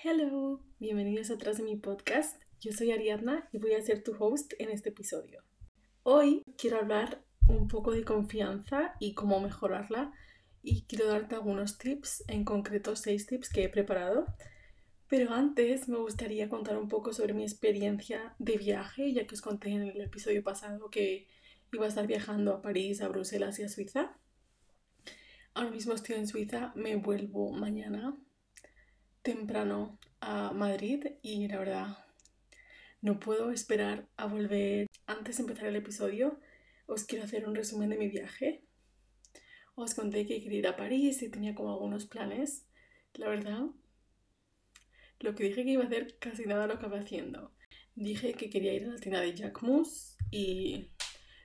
Hello, bienvenidos atrás de mi podcast. Yo soy Ariadna y voy a ser tu host en este episodio. Hoy quiero hablar un poco de confianza y cómo mejorarla y quiero darte algunos tips, en concreto seis tips que he preparado. Pero antes me gustaría contar un poco sobre mi experiencia de viaje, ya que os conté en el episodio pasado que iba a estar viajando a París, a Bruselas y a Suiza. Ahora mismo estoy en Suiza, me vuelvo mañana temprano a Madrid y la verdad no puedo esperar a volver. Antes de empezar el episodio, os quiero hacer un resumen de mi viaje. Os conté que quería ir a París y tenía como algunos planes. La verdad, lo que dije que iba a hacer casi nada lo acabé haciendo. Dije que quería ir a la tienda de Jacquemus y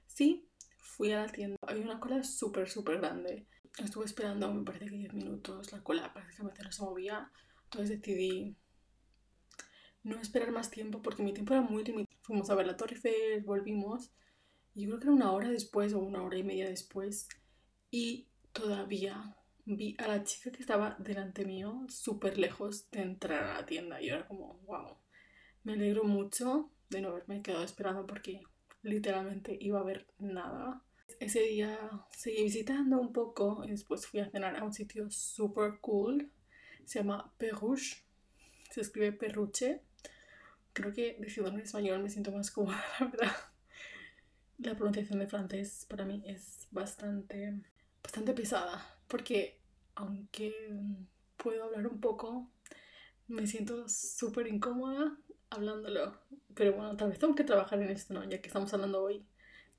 sí, fui a la tienda. Había una cola súper, súper grande. Estuve esperando, me parece que 10 minutos. La cola prácticamente no se movía. Entonces decidí no esperar más tiempo porque mi tiempo era muy limitado. Fuimos a ver la Torre Eiffel, volvimos. Y yo creo que era una hora después o una hora y media después. Y todavía vi a la chica que estaba delante mío súper lejos de entrar a la tienda. Y era como, wow. Me alegro mucho de no haberme quedado esperando porque literalmente iba a ver nada. Ese día seguí visitando un poco y después fui a cenar a un sitio súper cool se llama Perruche, se escribe perruche. Creo que diciendo en español me siento más cómoda, la verdad. La pronunciación de francés para mí es bastante, bastante pesada, porque aunque puedo hablar un poco, me siento súper incómoda hablándolo. Pero bueno, tal vez tengo que trabajar en esto, ¿no? Ya que estamos hablando hoy,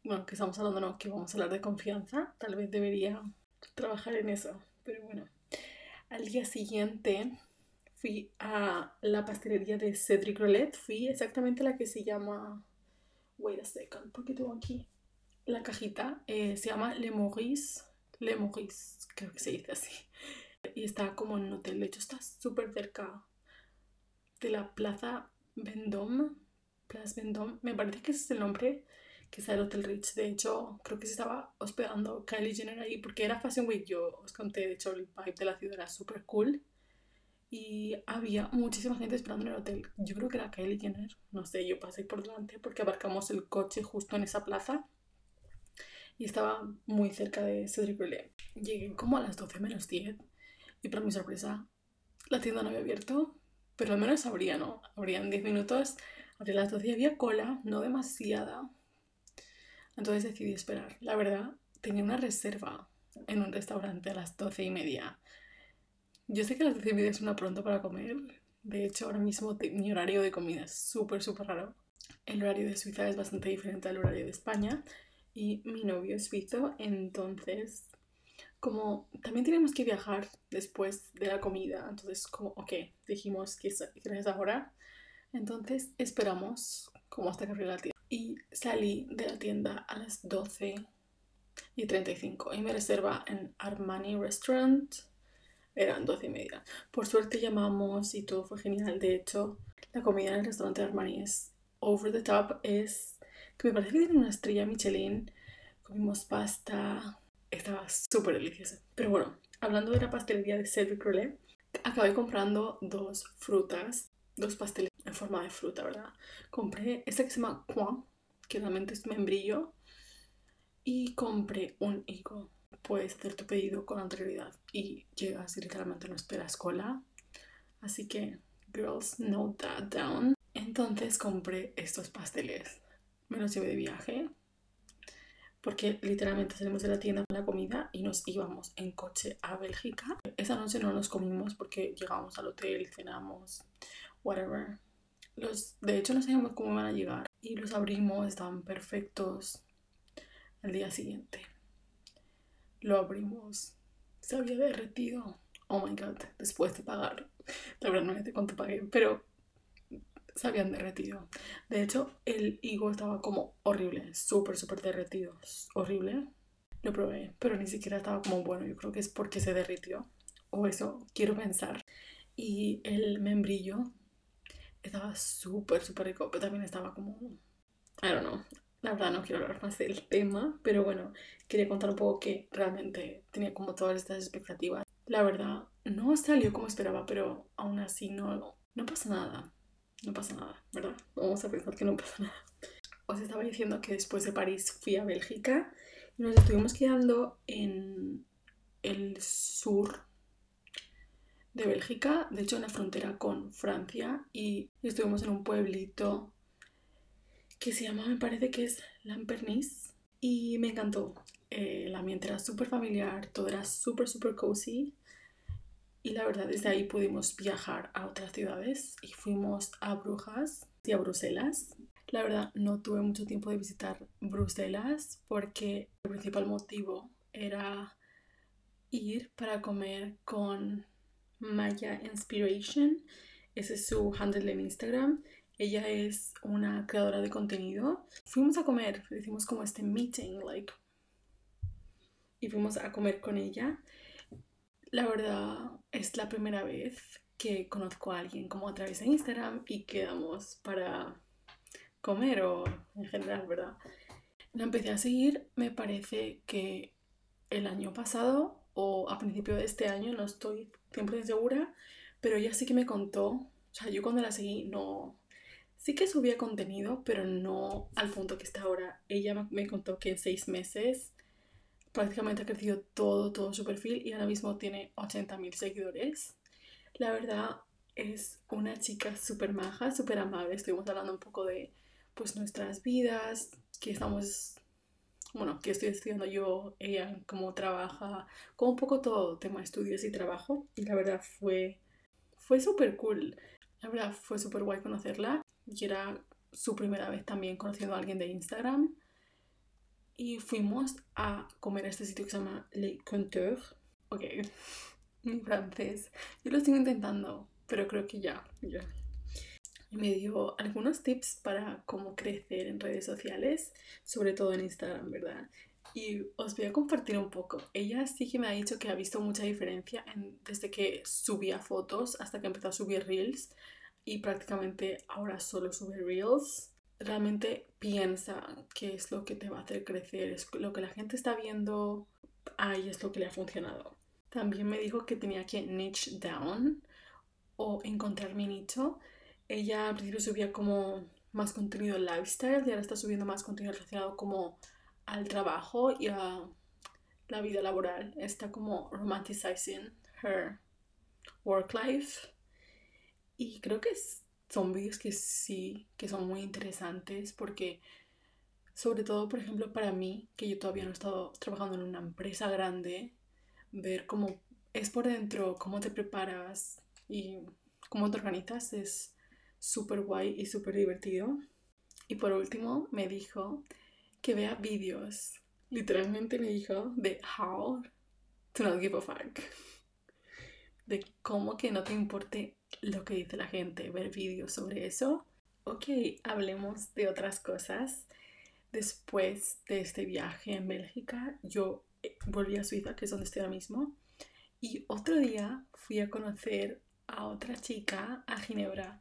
bueno, que estamos hablando, no, que vamos a hablar de confianza, tal vez debería trabajar en eso. Pero bueno, al día siguiente fui a la pastelería de Cedric Rollet. Fui exactamente la que se llama. Wait a second, porque tengo aquí la cajita. Eh, se llama Le Maurice. Le Maurice, creo que se dice así. Y está como en un hotel. De hecho, está súper cerca de la Plaza Vendôme. Plaza Vendôme. Me parece que ese es el nombre que está el Hotel Rich. De hecho, creo que se estaba hospedando Kylie Jenner ahí porque era Fashion Week. Yo os conté, de hecho, el vibe de la ciudad era súper cool. Y había muchísima gente esperando en el hotel. Yo creo que era Kylie Jenner. No sé, yo pasé por delante porque abarcamos el coche justo en esa plaza. Y estaba muy cerca de Cedric Rollet. Llegué como a las 12 menos 10. Y para mi sorpresa, la tienda no había abierto. Pero al menos abría, ¿no? Abrían 10 minutos. Abría las 12 y había cola, no demasiada entonces decidí esperar. La verdad, tenía una reserva en un restaurante a las doce y media. Yo sé que las doce y media es una pronto para comer. De hecho, ahora mismo mi horario de comida es súper, súper raro. El horario de Suiza es bastante diferente al horario de España. Y mi novio es suizo, entonces, como también tenemos que viajar después de la comida, entonces, como, ok, dijimos que es ahora. Entonces, esperamos como hasta que abrir la tienda y salí de la tienda a las 12 y 35 y me reserva en Armani Restaurant. Eran 12 y media. Por suerte llamamos y todo fue genial. De hecho, la comida en el restaurante de Armani es over the top. Es que me parece que tiene una estrella Michelin. Comimos pasta. Estaba súper deliciosa. Pero bueno, hablando de la pastelería de Cedric Rollet, acabé comprando dos frutas, dos pasteles en forma de fruta, ¿verdad? Compré este que se llama Quan, que realmente es membrillo, y compré un higo. Puedes hacer tu pedido con anterioridad y llegas y literalmente no esperas cola. Así que, girls, note that down. Entonces compré estos pasteles. Me los llevé de viaje porque literalmente salimos de la tienda con la comida y nos íbamos en coche a Bélgica. Esa noche no nos comimos porque llegamos al hotel, cenamos, whatever. Los, de hecho, no sabíamos cómo iban a llegar y los abrimos, estaban perfectos. Al día siguiente lo abrimos, se había derretido. Oh my god, después de pagar. La verdad no sé cuánto pagué, pero se habían derretido. De hecho, el higo estaba como horrible, súper, súper derretido. Horrible. Lo probé, pero ni siquiera estaba como bueno. Yo creo que es porque se derritió. O eso quiero pensar. Y el membrillo estaba súper, súper rico, pero también estaba como, I don't know, la verdad no quiero hablar más del tema, pero bueno, quería contar un poco que realmente tenía como todas estas expectativas. La verdad, no salió como esperaba, pero aún así no, no pasa nada, no pasa nada, ¿verdad? Vamos a pensar que no pasa nada. Os estaba diciendo que después de París fui a Bélgica y nos estuvimos quedando en el sur de Bélgica, de hecho en la frontera con Francia, y estuvimos en un pueblito que se llama, me parece que es Lampernis, y me encantó. Eh, el ambiente era súper familiar, todo era súper, súper cozy. Y la verdad, desde ahí pudimos viajar a otras ciudades y fuimos a Brujas y a Bruselas. La verdad, no tuve mucho tiempo de visitar Bruselas porque el principal motivo era ir para comer con Maya Inspiration. Ese es su handle en Instagram. Ella es una creadora de contenido. Fuimos a comer, hicimos como este meeting, like. Y fuimos a comer con ella. La verdad es la primera vez que conozco a alguien como a través de Instagram y quedamos para comer o en general, ¿verdad? La empecé a seguir, me parece que el año pasado o a principio de este año, no estoy 100% segura, pero ella sí que me contó, o sea, yo cuando la seguí no, sí que subía contenido, pero no al punto que está ahora. Ella me contó que en seis meses prácticamente ha crecido todo, todo su perfil y ahora mismo tiene 80.000 seguidores. La verdad es una chica súper maja, súper amable. Estuvimos hablando un poco de pues nuestras vidas, que estamos bueno, que estoy estudiando yo, ella, cómo trabaja, como un poco todo tema estudios y trabajo. Y la verdad fue, fue súper cool. La verdad fue súper guay conocerla. Y era su primera vez también conociendo a alguien de Instagram. Y fuimos a comer a este sitio que se llama Le Conteur. Ok, en francés. Yo lo estoy intentando, pero creo que ya, ya me dio algunos tips para cómo crecer en redes sociales, sobre todo en Instagram, ¿verdad? Y os voy a compartir un poco. Ella sí que me ha dicho que ha visto mucha diferencia desde que subía fotos hasta que empezó a subir reels y prácticamente ahora solo sube reels. Realmente piensa qué es lo que te va a hacer crecer, es lo que la gente está viendo, ahí es lo que le ha funcionado. También me dijo que tenía que niche down o encontrar mi nicho ella al principio subía como más contenido lifestyle y ahora está subiendo más contenido relacionado como al trabajo y a la vida laboral. Está como romanticizing her work life. Y creo que son vídeos que sí, que son muy interesantes porque sobre todo, por ejemplo, para mí, que yo todavía no he estado trabajando en una empresa grande, ver cómo es por dentro, cómo te preparas y cómo te organizas es súper guay y súper divertido. Y por último me dijo que vea vídeos. Literalmente me dijo de how to not give a fuck. De cómo que no te importe lo que dice la gente, ver vídeos sobre eso. Ok, hablemos de otras cosas. Después de este viaje en Bélgica, yo eh, volví a Suiza, que es donde estoy ahora mismo. Y otro día fui a conocer a otra chica a Ginebra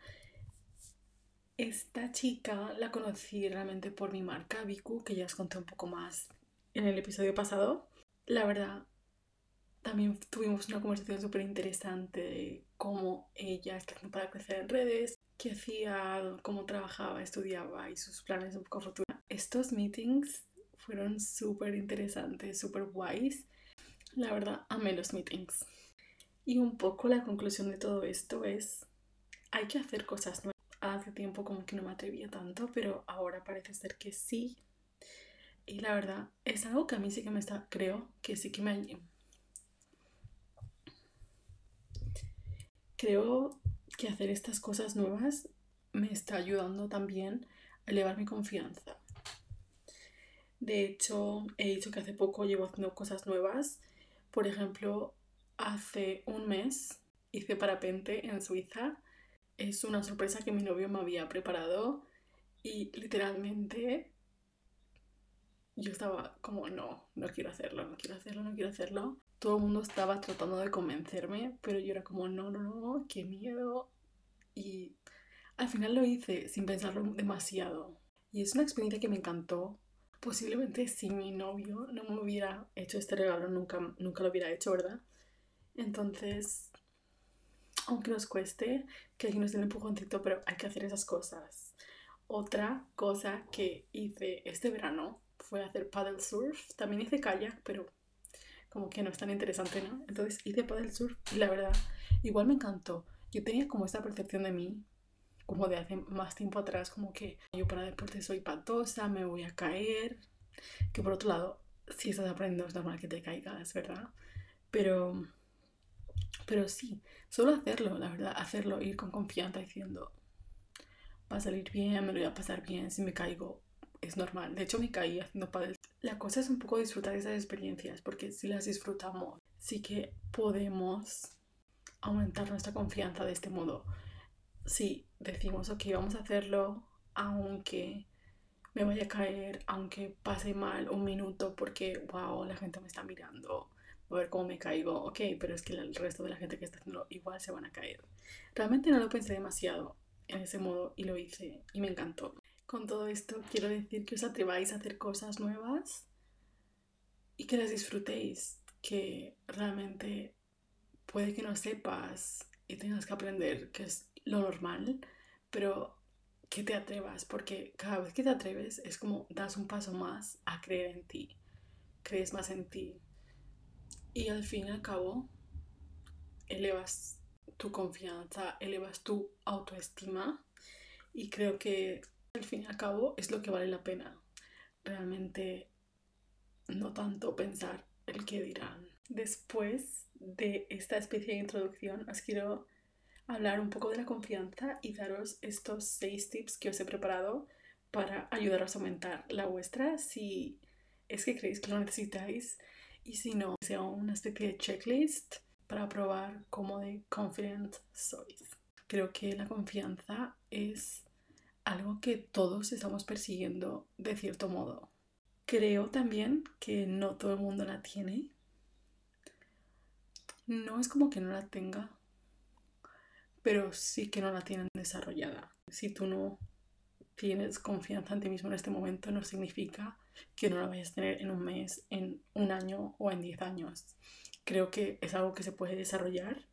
esta chica la conocí realmente por mi marca, Viku, que ya os conté un poco más en el episodio pasado. La verdad, también tuvimos una conversación súper interesante de cómo ella está haciendo para crecer en redes, qué hacía, cómo trabajaba, estudiaba y sus planes un poco futuro. Estos meetings fueron súper interesantes, súper guays. La verdad, amé los meetings. Y un poco la conclusión de todo esto es, hay que hacer cosas nuevas hace tiempo como que no me atrevía tanto, pero ahora parece ser que sí. Y la verdad, es algo que a mí sí que me está, creo que sí que me... Creo que hacer estas cosas nuevas me está ayudando también a elevar mi confianza. De hecho, he dicho que hace poco llevo haciendo cosas nuevas. Por ejemplo, hace un mes hice parapente en Suiza es una sorpresa que mi novio me había preparado y literalmente yo estaba como, no, no quiero hacerlo, no quiero hacerlo, no quiero hacerlo. Todo el mundo estaba tratando de convencerme, pero yo era como, no, no, no, qué miedo. Y al final lo hice sin pensarlo demasiado. Y es una experiencia que me encantó. Posiblemente si mi novio no me hubiera hecho este regalo, nunca, nunca lo hubiera hecho, ¿verdad? Entonces, aunque nos cueste, que alguien nos dé un empujoncito, pero hay que hacer esas cosas. Otra cosa que hice este verano fue hacer paddle surf. También hice kayak, pero como que no es tan interesante, ¿no? Entonces hice paddle surf y la verdad, igual me encantó. Yo tenía como esta percepción de mí, como de hace más tiempo atrás, como que yo para deporte soy patosa, me voy a caer. Que por otro lado, si estás aprendiendo es normal que te caigas, ¿verdad? Pero pero sí, solo hacerlo, la verdad, hacerlo, ir con confianza diciendo, va a salir bien, me lo voy a pasar bien, si me caigo, es normal. De hecho, me caí haciendo paddle. La cosa es un poco disfrutar esas experiencias, porque si las disfrutamos, sí que podemos aumentar nuestra confianza de este modo. Si decimos, ok, vamos a hacerlo, aunque me vaya a caer, aunque pase mal un minuto porque, wow, la gente me está mirando, a ver cómo me caigo, ok, pero es que el resto de la gente que está haciendo igual se van a caer. Realmente no lo pensé demasiado en ese modo y lo hice y me encantó. Con todo esto quiero decir que os atreváis a hacer cosas nuevas y que las disfrutéis, que realmente puede que no sepas y tengas que aprender, que es lo normal, pero que te atrevas, porque cada vez que te atreves es como das un paso más a creer en ti, crees más en ti, y al fin y al cabo, elevas tu confianza, elevas tu autoestima y creo que al fin y al cabo es lo que vale la pena. Realmente no tanto pensar el que dirán. Después de esta especie de introducción os quiero hablar un poco de la confianza y daros estos seis tips que os he preparado para ayudaros a aumentar la vuestra si es que creéis que lo necesitáis y si no, sea una especie de checklist para probar cómo de confident sois. Creo que la confianza es algo que todos estamos persiguiendo de cierto modo. Creo también que no todo el mundo la tiene. No es como que no la tenga, pero sí que no la tienen desarrollada. Si tú no tienes confianza en ti mismo en este momento, no significa que no la vayas a tener en un mes, en un año o en diez años. Creo que es algo que se puede desarrollar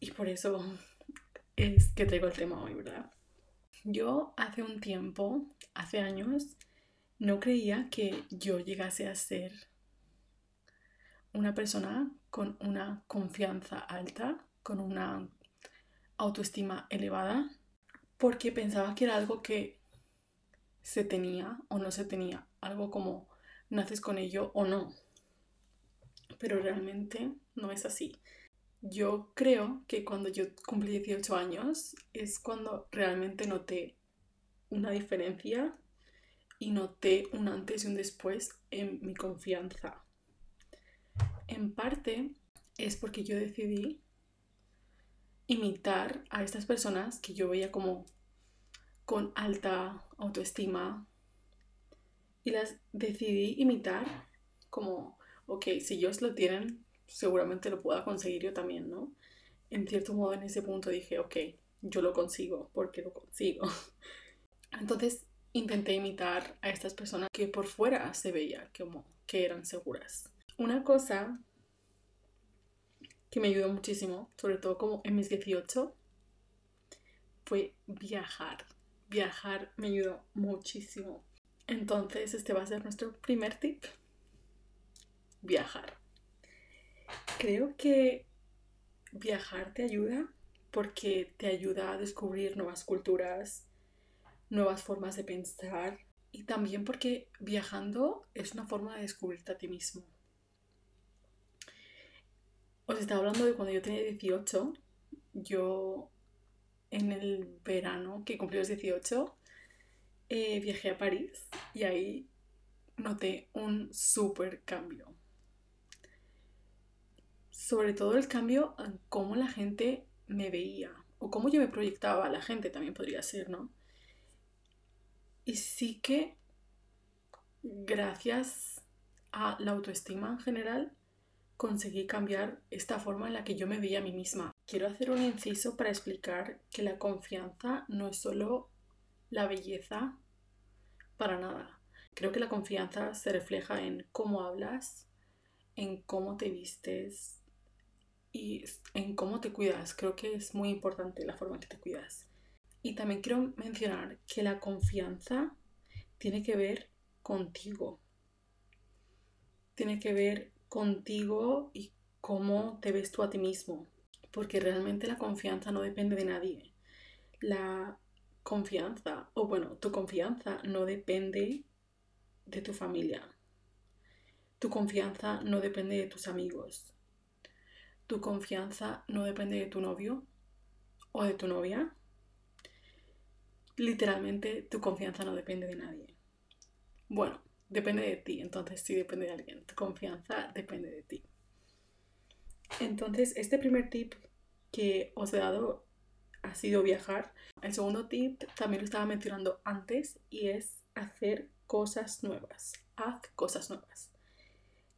y por eso es que traigo el tema hoy, ¿verdad? Yo hace un tiempo, hace años, no creía que yo llegase a ser una persona con una confianza alta, con una autoestima elevada, porque pensaba que era algo que se tenía o no se tenía, algo como naces con ello o no. Pero realmente no es así. Yo creo que cuando yo cumplí 18 años es cuando realmente noté una diferencia y noté un antes y un después en mi confianza. En parte es porque yo decidí imitar a estas personas que yo veía como con alta autoestima y las decidí imitar como, ok, si ellos lo tienen, seguramente lo pueda conseguir yo también, ¿no? En cierto modo en ese punto dije, ok, yo lo consigo, porque lo consigo. Entonces intenté imitar a estas personas que por fuera se veía que eran seguras. Una cosa que me ayudó muchísimo, sobre todo como en mis 18, fue viajar. Viajar me ayudó muchísimo. Entonces, este va a ser nuestro primer tip. Viajar. Creo que viajar te ayuda porque te ayuda a descubrir nuevas culturas, nuevas formas de pensar y también porque viajando es una forma de descubrirte a ti mismo. Os estaba hablando de cuando yo tenía 18, yo en el verano que cumplí los 18, eh, viajé a París y ahí noté un súper cambio. Sobre todo el cambio en cómo la gente me veía o cómo yo me proyectaba a la gente también podría ser, ¿no? Y sí que gracias a la autoestima en general conseguí cambiar esta forma en la que yo me veía a mí misma. Quiero hacer un inciso para explicar que la confianza no es solo la belleza para nada. Creo que la confianza se refleja en cómo hablas, en cómo te vistes y en cómo te cuidas. Creo que es muy importante la forma en que te cuidas. Y también quiero mencionar que la confianza tiene que ver contigo. Tiene que ver contigo y cómo te ves tú a ti mismo. Porque realmente la confianza no depende de nadie. La confianza, o bueno, tu confianza no depende de tu familia. Tu confianza no depende de tus amigos. Tu confianza no depende de tu novio o de tu novia. Literalmente tu confianza no depende de nadie. Bueno, depende de ti, entonces sí depende de alguien. Tu confianza depende de ti. Entonces, este primer tip que os he dado ha sido viajar. El segundo tip también lo estaba mencionando antes y es hacer cosas nuevas. Haz cosas nuevas.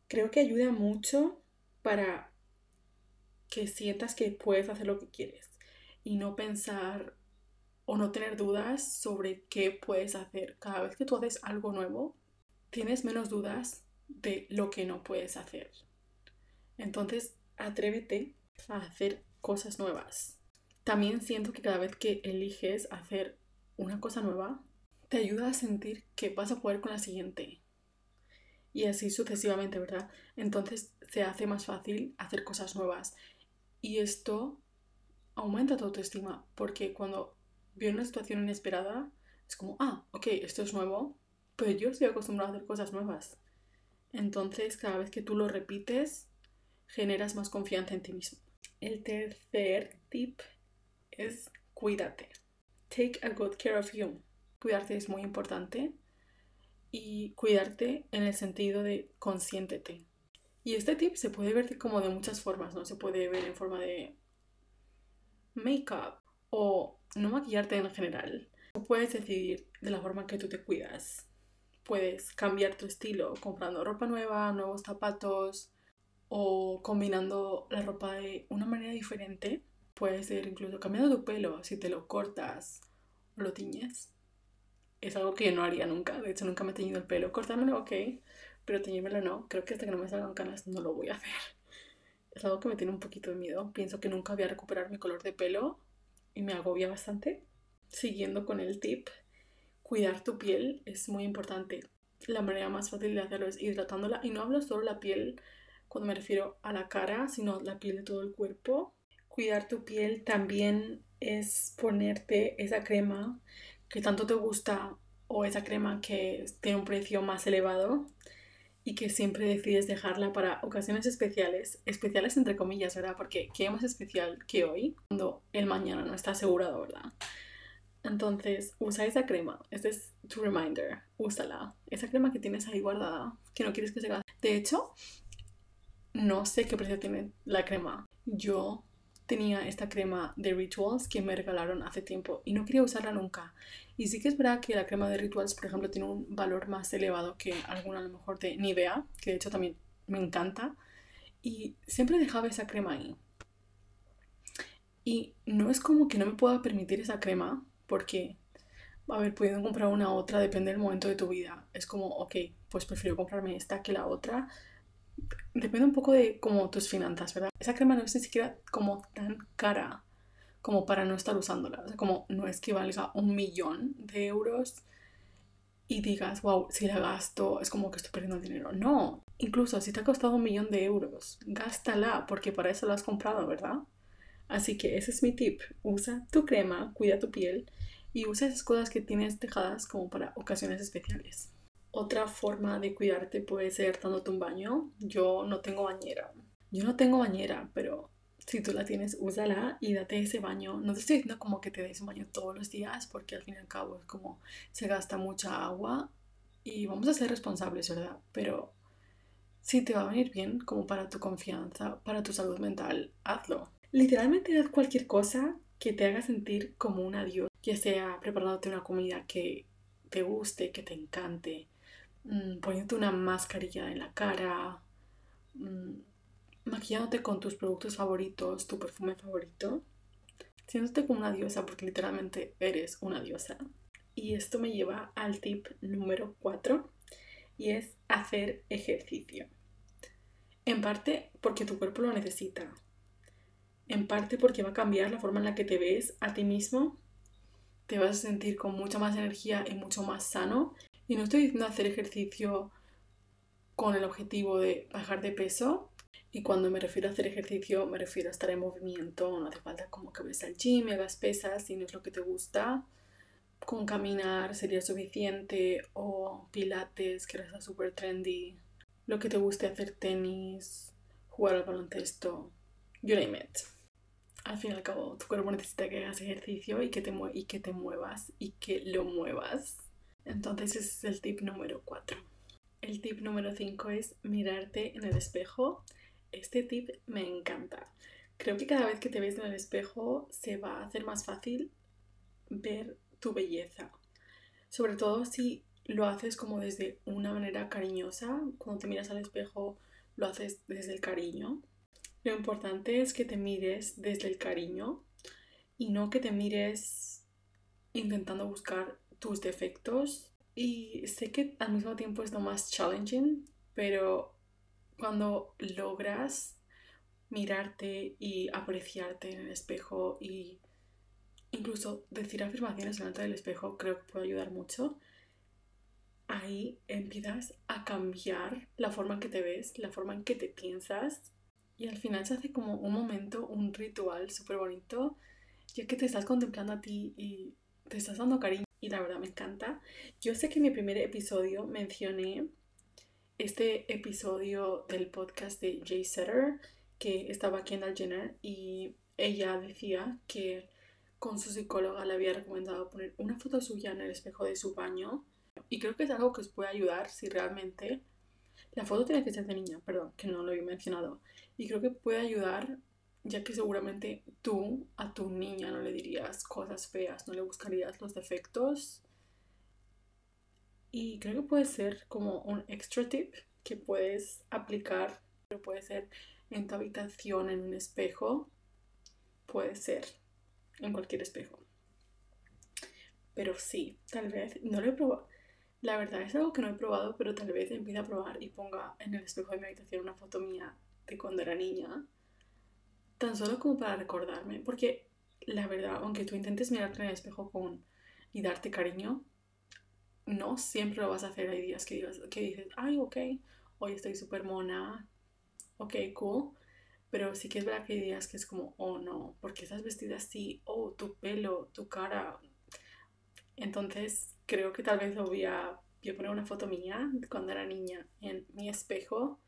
Creo que ayuda mucho para que sientas que puedes hacer lo que quieres y no pensar o no tener dudas sobre qué puedes hacer. Cada vez que tú haces algo nuevo, tienes menos dudas de lo que no puedes hacer. Entonces, atrévete a hacer cosas nuevas. También siento que cada vez que eliges hacer una cosa nueva, te ayuda a sentir que vas a poder con la siguiente. Y así sucesivamente, ¿verdad? Entonces se hace más fácil hacer cosas nuevas. Y esto aumenta tu autoestima, porque cuando viene una situación inesperada, es como, ah, ok, esto es nuevo, pero yo estoy acostumbrado a hacer cosas nuevas. Entonces, cada vez que tú lo repites, generas más confianza en ti mismo. El tercer tip es cuídate. Take a good care of you. Cuidarte es muy importante y cuidarte en el sentido de consiéntete. Y este tip se puede ver como de muchas formas, ¿no? Se puede ver en forma de make-up o no maquillarte en general. O puedes decidir de la forma que tú te cuidas. Puedes cambiar tu estilo comprando ropa nueva, nuevos zapatos, o combinando la ropa de una manera diferente. Puede ser incluso cambiando tu pelo, si te lo cortas o lo tiñes. Es algo que yo no haría nunca. De hecho, nunca me he teñido el pelo. Cortármelo, ok, pero teñírmelo no. Creo que hasta que no me salgan canas no lo voy a hacer. Es algo que me tiene un poquito de miedo. Pienso que nunca voy a recuperar mi color de pelo y me agobia bastante. Siguiendo con el tip, cuidar tu piel es muy importante. La manera más fácil de hacerlo es hidratándola y no hablo solo la piel cuando me refiero a la cara, sino la piel de todo el cuerpo. Cuidar tu piel también es ponerte esa crema que tanto te gusta o esa crema que tiene un precio más elevado y que siempre decides dejarla para ocasiones especiales, especiales entre comillas, ¿verdad? Porque ¿qué más especial que hoy cuando el mañana no está asegurado, ¿verdad? Entonces, usa esa crema. Este es tu reminder. Úsala. Esa crema que tienes ahí guardada, que no quieres que se gaste. De hecho, no sé qué precio tiene la crema. Yo tenía esta crema de Rituals que me regalaron hace tiempo y no quería usarla nunca. Y sí que es verdad que la crema de Rituals, por ejemplo, tiene un valor más elevado que alguna a lo mejor de Nivea, que de hecho también me encanta. Y siempre dejaba esa crema ahí. Y no es como que no me pueda permitir esa crema, porque, a ver, pudiendo comprar una otra, depende del momento de tu vida. Es como, ok, pues prefiero comprarme esta que la otra, depende un poco de como tus finanzas, ¿verdad? Esa crema no es ni siquiera como tan cara como para no estar usándola. O sea, como no es que valga un millón de euros y digas, wow, si la gasto es como que estoy perdiendo dinero. No, incluso si te ha costado un millón de euros, gástala porque para eso la has comprado, ¿verdad? Así que ese es mi tip. Usa tu crema, cuida tu piel y usa esas cosas que tienes dejadas como para ocasiones especiales. Otra forma de cuidarte puede ser dándote un baño. Yo no tengo bañera. Yo no tengo bañera, pero si tú la tienes, úsala y date ese baño. No te estoy diciendo como que te des un baño todos los días, porque al fin y al cabo es como se gasta mucha agua y vamos a ser responsables, ¿verdad? Pero si te va a venir bien, como para tu confianza, para tu salud mental, hazlo. Literalmente haz cualquier cosa que te haga sentir como un adiós, ya sea preparándote una comida que te guste, que te encante, Mm, poniéndote una mascarilla en la cara, mm, maquillándote con tus productos favoritos, tu perfume favorito, siéndote como una diosa porque literalmente eres una diosa. Y esto me lleva al tip número 4 y es hacer ejercicio. En parte porque tu cuerpo lo necesita. en parte porque va a cambiar la forma en la que te ves a ti mismo. Te vas a sentir con mucha más energía y mucho más sano. Y no estoy diciendo hacer ejercicio con el objetivo de bajar de peso. Y cuando me refiero a hacer ejercicio, me refiero a estar en movimiento. No hace falta como que vayas al gym y hagas pesas si no es lo que te gusta. Con caminar sería suficiente. O pilates, que ahora está súper trendy. Lo que te guste hacer tenis, jugar al baloncesto, you name it. Al fin y al cabo, tu cuerpo necesita que hagas ejercicio y que te, y que te muevas y que lo muevas. Entonces ese es el tip número 4. El tip número 5 es mirarte en el espejo. Este tip me encanta. Creo que cada vez que te ves en el espejo se va a hacer más fácil ver tu belleza. Sobre todo si lo haces como desde una manera cariñosa. Cuando te miras al espejo lo haces desde el cariño. Lo importante es que te mires desde el cariño y no que te mires intentando buscar tus defectos y sé que al mismo tiempo es lo más challenging, pero cuando logras mirarte y apreciarte en el espejo y incluso decir afirmaciones delante del espejo, creo que puede ayudar mucho. Ahí empiezas a cambiar la forma en que te ves, la forma en que te piensas y al final se hace como un momento, un ritual súper bonito, ya que te estás contemplando a ti y te estás dando cariño y la verdad me encanta. Yo sé que en mi primer episodio mencioné este episodio del podcast de Jay Setter, que estaba aquí en Jenner y ella decía que con su psicóloga le había recomendado poner una foto suya en el espejo de su baño y creo que es algo que os puede ayudar si realmente la foto tiene que ser de niña, perdón, que no lo había mencionado y creo que puede ayudar ya que seguramente tú a tu niña no le dirías cosas feas, no le buscarías los defectos. Y creo que puede ser como un extra tip que puedes aplicar, pero puede ser en tu habitación, en un espejo, puede ser en cualquier espejo. Pero sí, tal vez, no lo he probado. La verdad es algo que no he probado, pero tal vez empiece a probar y ponga en el espejo de mi habitación una foto mía de cuando era niña tan solo como para recordarme, porque la verdad, aunque tú intentes mirarte en el espejo con y darte cariño, no siempre lo vas a hacer. Hay días que, que dices, ay, ok, hoy estoy súper mona, ok, cool. Pero sí que es verdad que hay días que es como, oh no, porque estás vestida así? Oh, tu pelo, tu cara. Entonces, creo que tal vez lo voy a poner una foto mía cuando era niña en mi espejo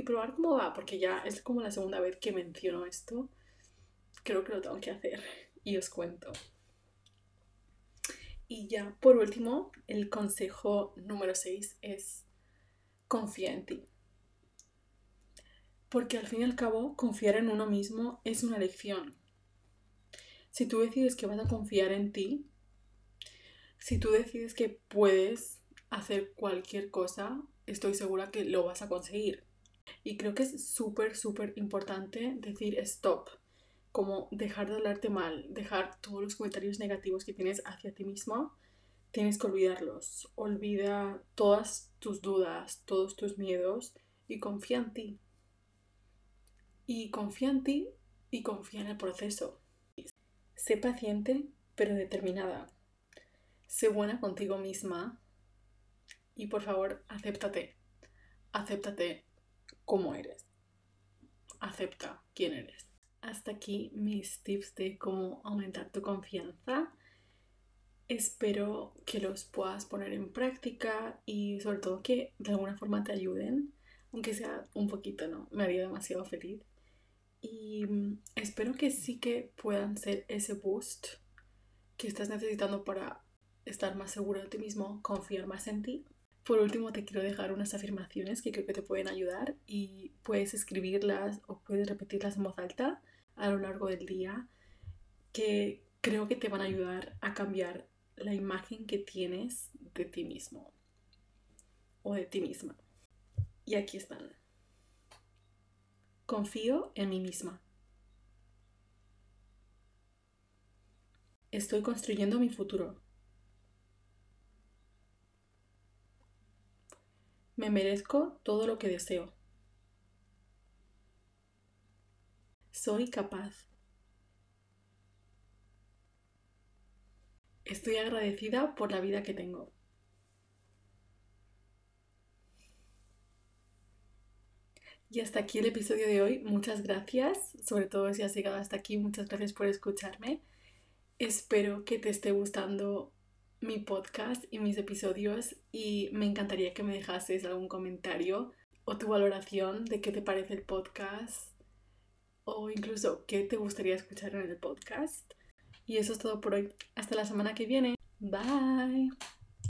y probar cómo va, porque ya es como la segunda vez que menciono esto. Creo que lo tengo que hacer y os cuento. Y ya, por último, el consejo número 6 es confía en ti. Porque al fin y al cabo, confiar en uno mismo es una elección. Si tú decides que vas a confiar en ti, si tú decides que puedes hacer cualquier cosa, estoy segura que lo vas a conseguir. Y creo que es súper, súper importante decir stop, como dejar de hablarte mal, dejar todos los comentarios negativos que tienes hacia ti mismo, tienes que olvidarlos. Olvida todas tus dudas, todos tus miedos y confía en ti. Y confía en ti y confía en el proceso. Sé paciente, pero determinada. Sé buena contigo misma y por favor, acéptate. Acéptate cómo eres. Acepta quién eres. Hasta aquí mis tips de cómo aumentar tu confianza. Espero que los puedas poner en práctica y sobre todo que de alguna forma te ayuden, aunque sea un poquito, ¿no? Me haría demasiado feliz. Y mm, espero que sí que puedan ser ese boost que estás necesitando para estar más seguro de ti mismo, confiar más en ti por último, te quiero dejar unas afirmaciones que creo que te pueden ayudar y puedes escribirlas o puedes repetirlas en voz alta a lo largo del día que creo que te van a ayudar a cambiar la imagen que tienes de ti mismo o de ti misma. Y aquí están. Confío en mí misma. Estoy construyendo mi futuro. Me merezco todo lo que deseo. Soy capaz. Estoy agradecida por la vida que tengo. Y hasta aquí el episodio de hoy. Muchas gracias, sobre todo si has llegado hasta aquí, muchas gracias por escucharme. Espero que te esté gustando mi podcast y mis episodios y me encantaría que me dejases algún comentario o tu valoración de qué te parece el podcast o incluso qué te gustaría escuchar en el podcast. Y eso es todo por hoy. Hasta la semana que viene. Bye.